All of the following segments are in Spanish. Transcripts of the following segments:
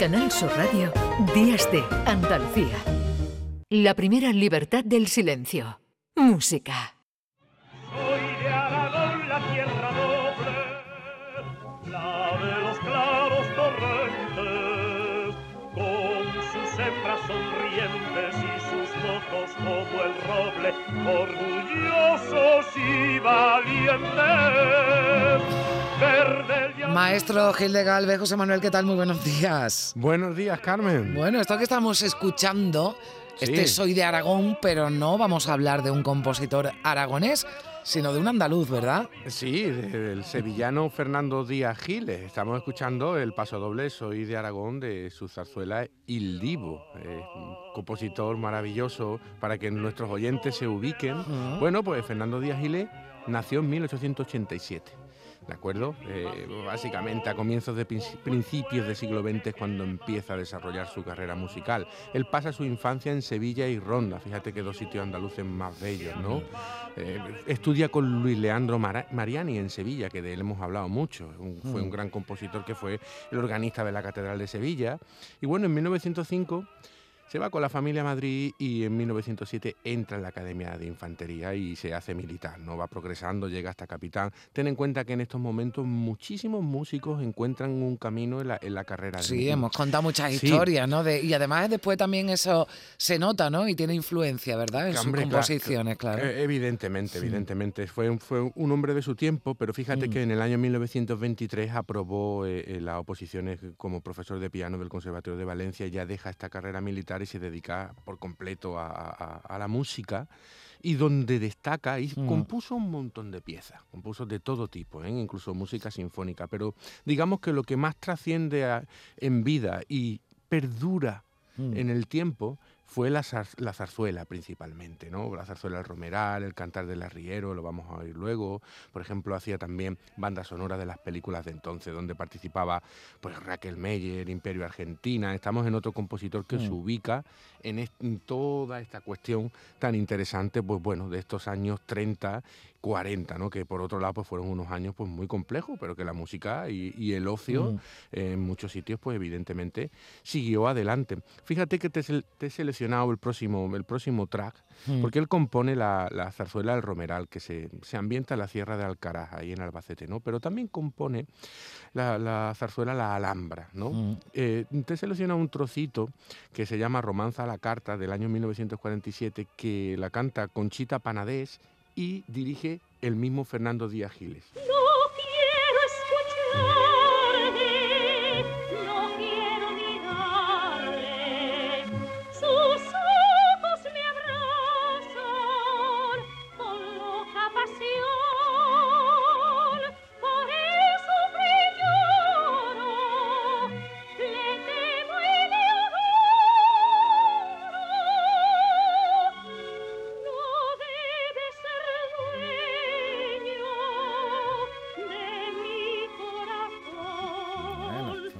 Canal Sur Radio, Días de Andalucía. La primera libertad del silencio. Música. Soy de Aragón, la tierra noble, la de los claros torrentes, con sus hembras sonrientes y sus mozos como el roble, orgullosos y valientes. Maestro Gil de Galvez, José Manuel, ¿qué tal? Muy buenos días. Buenos días, Carmen. Bueno, esto que estamos escuchando, este Soy de Aragón, pero no vamos a hablar de un compositor aragonés, sino de un andaluz, ¿verdad? Sí, del sevillano Fernando Díaz Giles. Estamos escuchando el paso doble Soy de Aragón de su zarzuela Il Divo. un compositor maravilloso para que nuestros oyentes se ubiquen. Bueno, pues Fernando Díaz Giles nació en 1887. ¿De acuerdo? Eh, básicamente a comienzos de principios del siglo XX cuando empieza a desarrollar su carrera musical. Él pasa su infancia en Sevilla y Ronda, fíjate que dos sitios andaluces más bellos, ¿no? Eh, estudia con Luis Leandro Mariani en Sevilla, que de él hemos hablado mucho, fue un mm. gran compositor que fue el organista de la Catedral de Sevilla. Y bueno, en 1905 se va con la familia a Madrid y en 1907 entra en la Academia de Infantería y se hace militar, ¿no? Va progresando, llega hasta capitán. Ten en cuenta que en estos momentos muchísimos músicos encuentran un camino en la, en la carrera. Sí, hemos contado muchas historias, ¿no? y además después también eso se nota, ¿no? Y tiene influencia, ¿verdad? En sus composiciones, claro. Eh, evidentemente, evidentemente. Fue, fue un hombre de su tiempo, pero fíjate mm. que en el año 1923 aprobó eh, eh, las oposiciones como profesor de piano del Conservatorio de Valencia y ya deja esta carrera militar y se dedica por completo a, la música y donde destaca y mm. compuso un montón de piezas, compuso de todo tipo, ¿eh? incluso música sinfónica, pero digamos que lo que más trasciende en vida y perdura mm. en el tiempo fue la, zarzuela principalmente, ¿no? La zarzuela del Romeral, el cantar del arriero, lo vamos a oír luego. Por ejemplo, hacía también bandas sonoras de las películas de entonces, donde participaba pues Raquel Meyer, Imperio Argentina. Estamos en otro compositor que se mm. ubica en, toda esta cuestión tan interesante, pues bueno, de estos años 30 40, ¿no? que por otro lado pues fueron unos años pues muy complejos, pero que la música y, el ocio mm. en muchos sitios pues evidentemente siguió adelante. Fíjate que te, he seleccionado el próximo, el próximo track, mm. porque él compone la, zarzuela del Romeral, que se, ambienta en la Sierra de Alcaraz, ahí en Albacete, ¿no? pero también compone la, zarzuela La Alhambra. ¿no? Mm. Eh, te he seleccionado un trocito que se llama Romanza a la Carta del año 1947, que la canta Conchita Panadés y dirige el mismo Fernando Díaz Giles.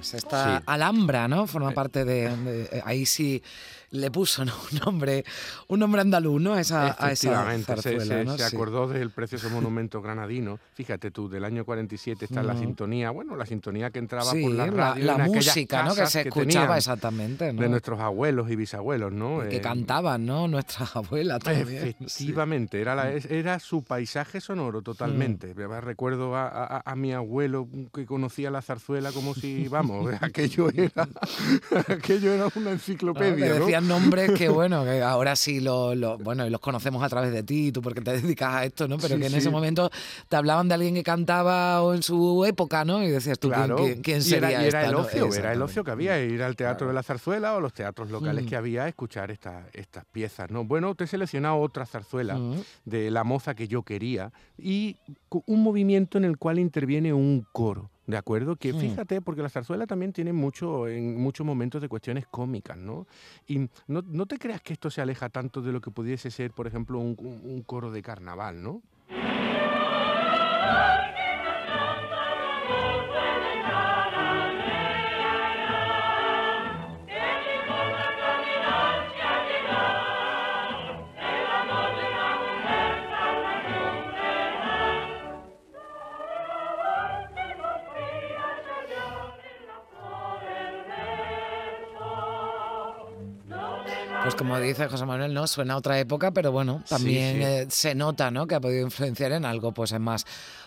Esta Alhambra, ¿no? Forma parte de, eh, ahí sí le puso un nombre un nombre andaluz ¿no? a esa, a esa zarzuela, se, acordó del precioso monumento granadino. Fíjate tú, del año 47 está la sintonía, bueno, la sintonía que entraba por la radio. La, música, ¿no? Que se escuchaba exactamente, ¿no? De nuestros abuelos y bisabuelos, ¿no? que eh, cantaban, ¿no? Nuestras abuelas también. Efectivamente, era, era su paisaje sonoro totalmente. Mm. Recuerdo a, a, mi abuelo que conocía la zarzuela como si, vamos, aquello era, aquello era una enciclopedia. ¿no? nombres que, bueno, que ahora sí lo, bueno, y los conocemos a través de ti, tú porque te dedicas a esto, ¿no? Pero que en ese momento te hablaban de alguien que cantaba o en su época, ¿no? Y decías tú, ¿quién, sería y era, el ocio, era el ocio que había, ir al Teatro de la Zarzuela o los teatros locales mm. que había a escuchar estas estas piezas, ¿no? Bueno, te he seleccionado otra zarzuela mm. de La moza que yo quería y un movimiento en el cual interviene un coro. ¿De acuerdo? Que fíjate, porque la zarzuela también tiene mucho, en muchos momentos de cuestiones cómicas, ¿no? Y no, te creas que esto se aleja tanto de lo que pudiese ser, por ejemplo, un, un coro de carnaval, ¿no? Como dice José Manuel, no suena a otra época, pero bueno, también eh, se nota, ¿no? Que ha podido influenciar en algo, pues es más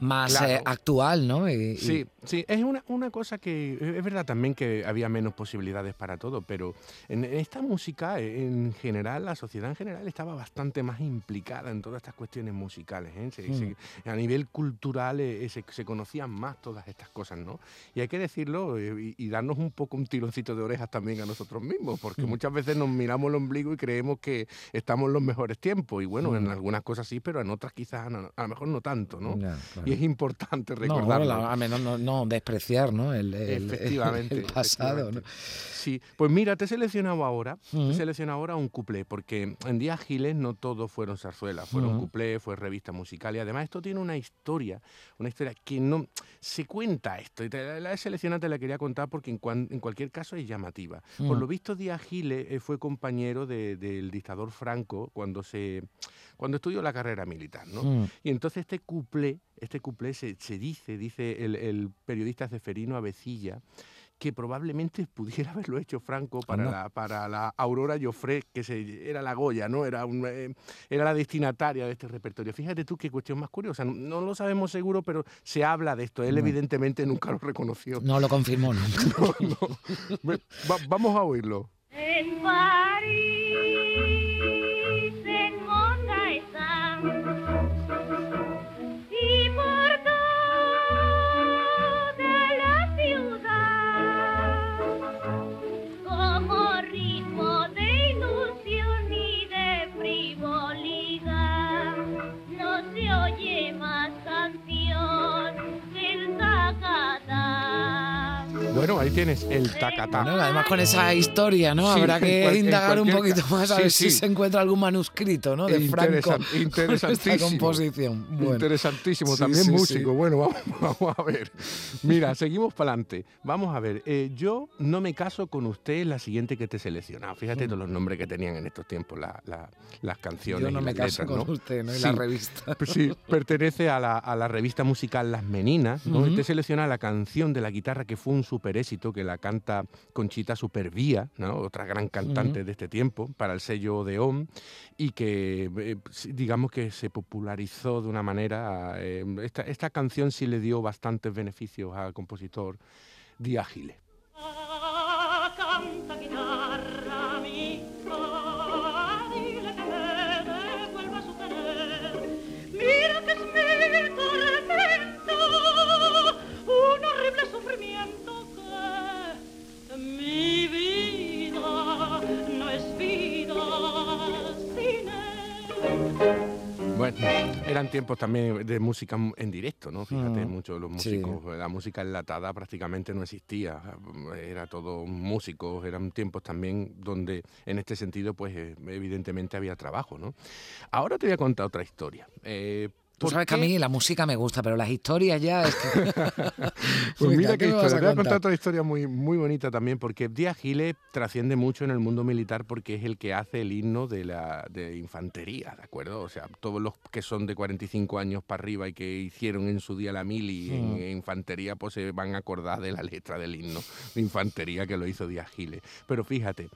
más eh, actual, ¿no? sí, sí, es una, una, cosa que es verdad también que había menos posibilidades para todo, pero en, esta música, en general, la sociedad en general estaba bastante más implicada en todas estas cuestiones musicales. ¿eh? Mm. a nivel cultural eh, se, conocían más todas estas cosas, ¿no? Y hay que decirlo y, darnos un poco un tironcito de orejas también a nosotros mismos, porque mm. muchas veces nos miramos el ombligo y creemos que estamos en los mejores tiempos, y bueno, en algunas cosas sí, pero en otras quizás a lo mejor no tanto, ¿no? y es importante recordarlo. No, a menos no, despreciar ¿no? El, efectivamente, el pasado. Sí, pues mira, te he seleccionado ahora, te he seleccionado ahora un cuplé, porque en Días Giles no todos fueron zarzuelas, fueron cuplé, fue revista musical y además esto tiene una historia, una historia que no se cuenta esto. Y te, la he seleccionado, te la quería contar porque en, en cualquier caso es llamativa. Por lo visto, Díaz Giles eh, fue compañero del dictador Franco cuando se cuando estudió la carrera militar, ¿no? Y entonces este cuplé, este cuplé se, dice, dice el, el periodista Ceferino Avecilla, que probablemente pudiera haberlo hecho Franco para, la, para la Aurora Joffre, que se, era la Goya, ¿no? Era, eh, era la destinataria de este repertorio. Fíjate tú qué cuestión más curiosa. No, lo sabemos seguro, pero se habla de esto. Él evidentemente nunca lo reconoció. No lo confirmó vamos a oírlo. más canción. Bueno, ahí tienes el tacatá. además con esa historia, ¿no? Habrá que indagar un poquito más a ver si se encuentra algún manuscrito, ¿no? De Franco. Interesantísimo. composición. Interesantísimo. También músico. Bueno, vamos, a ver. Mira, seguimos para adelante. Vamos a ver. Eh, yo no me caso con usted la siguiente que te he seleccionado. Fíjate mm. todos los nombres que tenían en estos tiempos las canciones. Yo no me caso con usted, ¿no? Y la revista. Sí, pertenece a la, revista musical Las Meninas. ¿no? Te selecciona la canción de la guitarra que fue un super éxito que la canta Conchita Supervía, otra gran cantante de este tiempo, para el sello Odeón, y que eh, digamos que se popularizó de una manera. Eh, esta, esta, canción sí le dio bastantes beneficios al compositor Díaz Giles. Eran tiempos también de música en directo, ¿no? Fíjate, mm. muchos de los músicos, la música enlatada prácticamente no existía, era todo músicos, eran tiempos también donde en este sentido, pues eh, evidentemente había trabajo, ¿no? Ahora te voy a contar otra historia. Eh, Tú sabes que a mí la música me gusta, pero las historias ya es que... pues mira qué historia. Te voy a contar otra historia muy, muy bonita también, porque Díaz Giles trasciende mucho en el mundo militar porque es el que hace el himno de la de infantería, ¿de acuerdo? O sea, todos los que son de 45 años para arriba y que hicieron en su día la mili en, en, infantería, pues se van a acordar de la letra del himno de infantería que lo hizo Díaz Giles. Pero fíjate,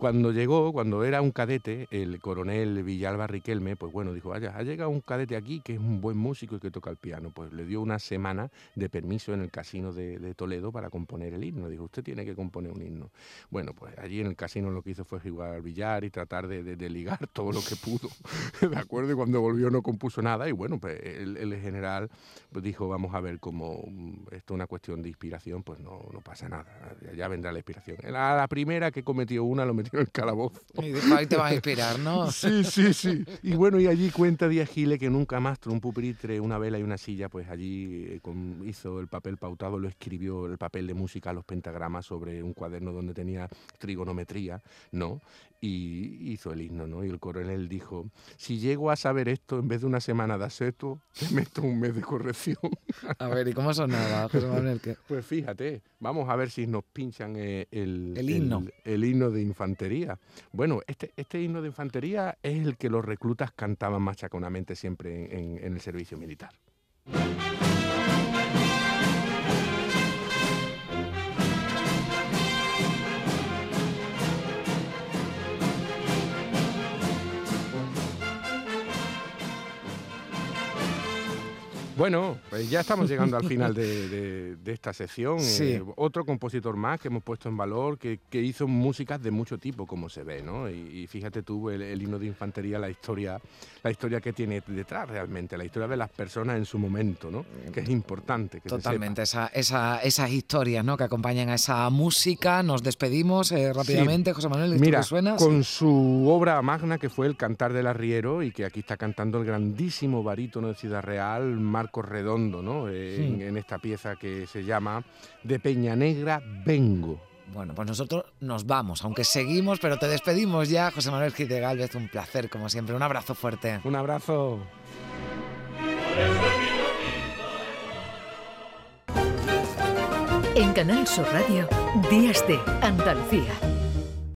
cuando llegó, cuando era un cadete, el coronel Villalba Riquelme, pues bueno, dijo, vaya, ha llegado un cadete aquí que es un buen músico y que toca el piano. Pues le dio una semana de permiso en el casino de, Toledo para componer el himno. Dijo, usted tiene que componer un himno. Bueno, pues allí en el casino lo que hizo fue jugar al billar y tratar de, ligar todo lo que pudo, ¿de acuerdo? Y cuando volvió no compuso nada y bueno, pues el, general pues dijo, vamos a ver cómo mm, esto es una cuestión de inspiración, pues no, no pasa nada, ya vendrá la inspiración. La, la primera que cometió una lo metió el calabozo. Y ahí te va a inspirar, ¿no? sí, sí, sí. Y bueno, y allí cuenta Díaz Gile que nunca más un pupitre, una vela y una silla, pues allí eh, hizo el papel pautado, lo escribió el papel de música, los pentagramas sobre un cuaderno donde tenía trigonometría, ¿no? Y hizo el himno, ¿no? Y el coronel dijo, si llego a saber esto, en vez de una semana de aseto, te meto un mes de corrección. A ver, ¿y cómo sonaba, José Manuel? Pues fíjate, vamos a ver si nos pinchan eh, el, el, himno. El, himno de infantería bueno, este, este himno de infantería es el que los reclutas cantaban machaconamente siempre en, en el servicio militar. Bueno, pues ya estamos llegando al final de, esta sección. Eh, otro compositor más que hemos puesto en valor, que, hizo músicas de mucho tipo, como se ve, ¿no? Y, fíjate tú, el, himno de infantería, la historia, la historia que tiene detrás realmente, la historia de las personas en su momento, ¿no? Que es importante. Que Totalmente, esa, esas historias, ¿no? Que acompañan a esa música. Nos despedimos eh, rápidamente, José Manuel. Mira, suena? con su obra magna que fue El Cantar del Arriero y que aquí está cantando el grandísimo barítono de Ciudad Real, Marco Redondo, ¿no? Eh, en, esta pieza que se llama De Peña Negra Vengo. Bueno, pues nosotros nos vamos, aunque seguimos, pero te despedimos ya, José Manuel Gil de Galvez. Un placer, como siempre. Un abrazo fuerte. Un abrazo. En Canal Sur Radio, Días de Andalucía.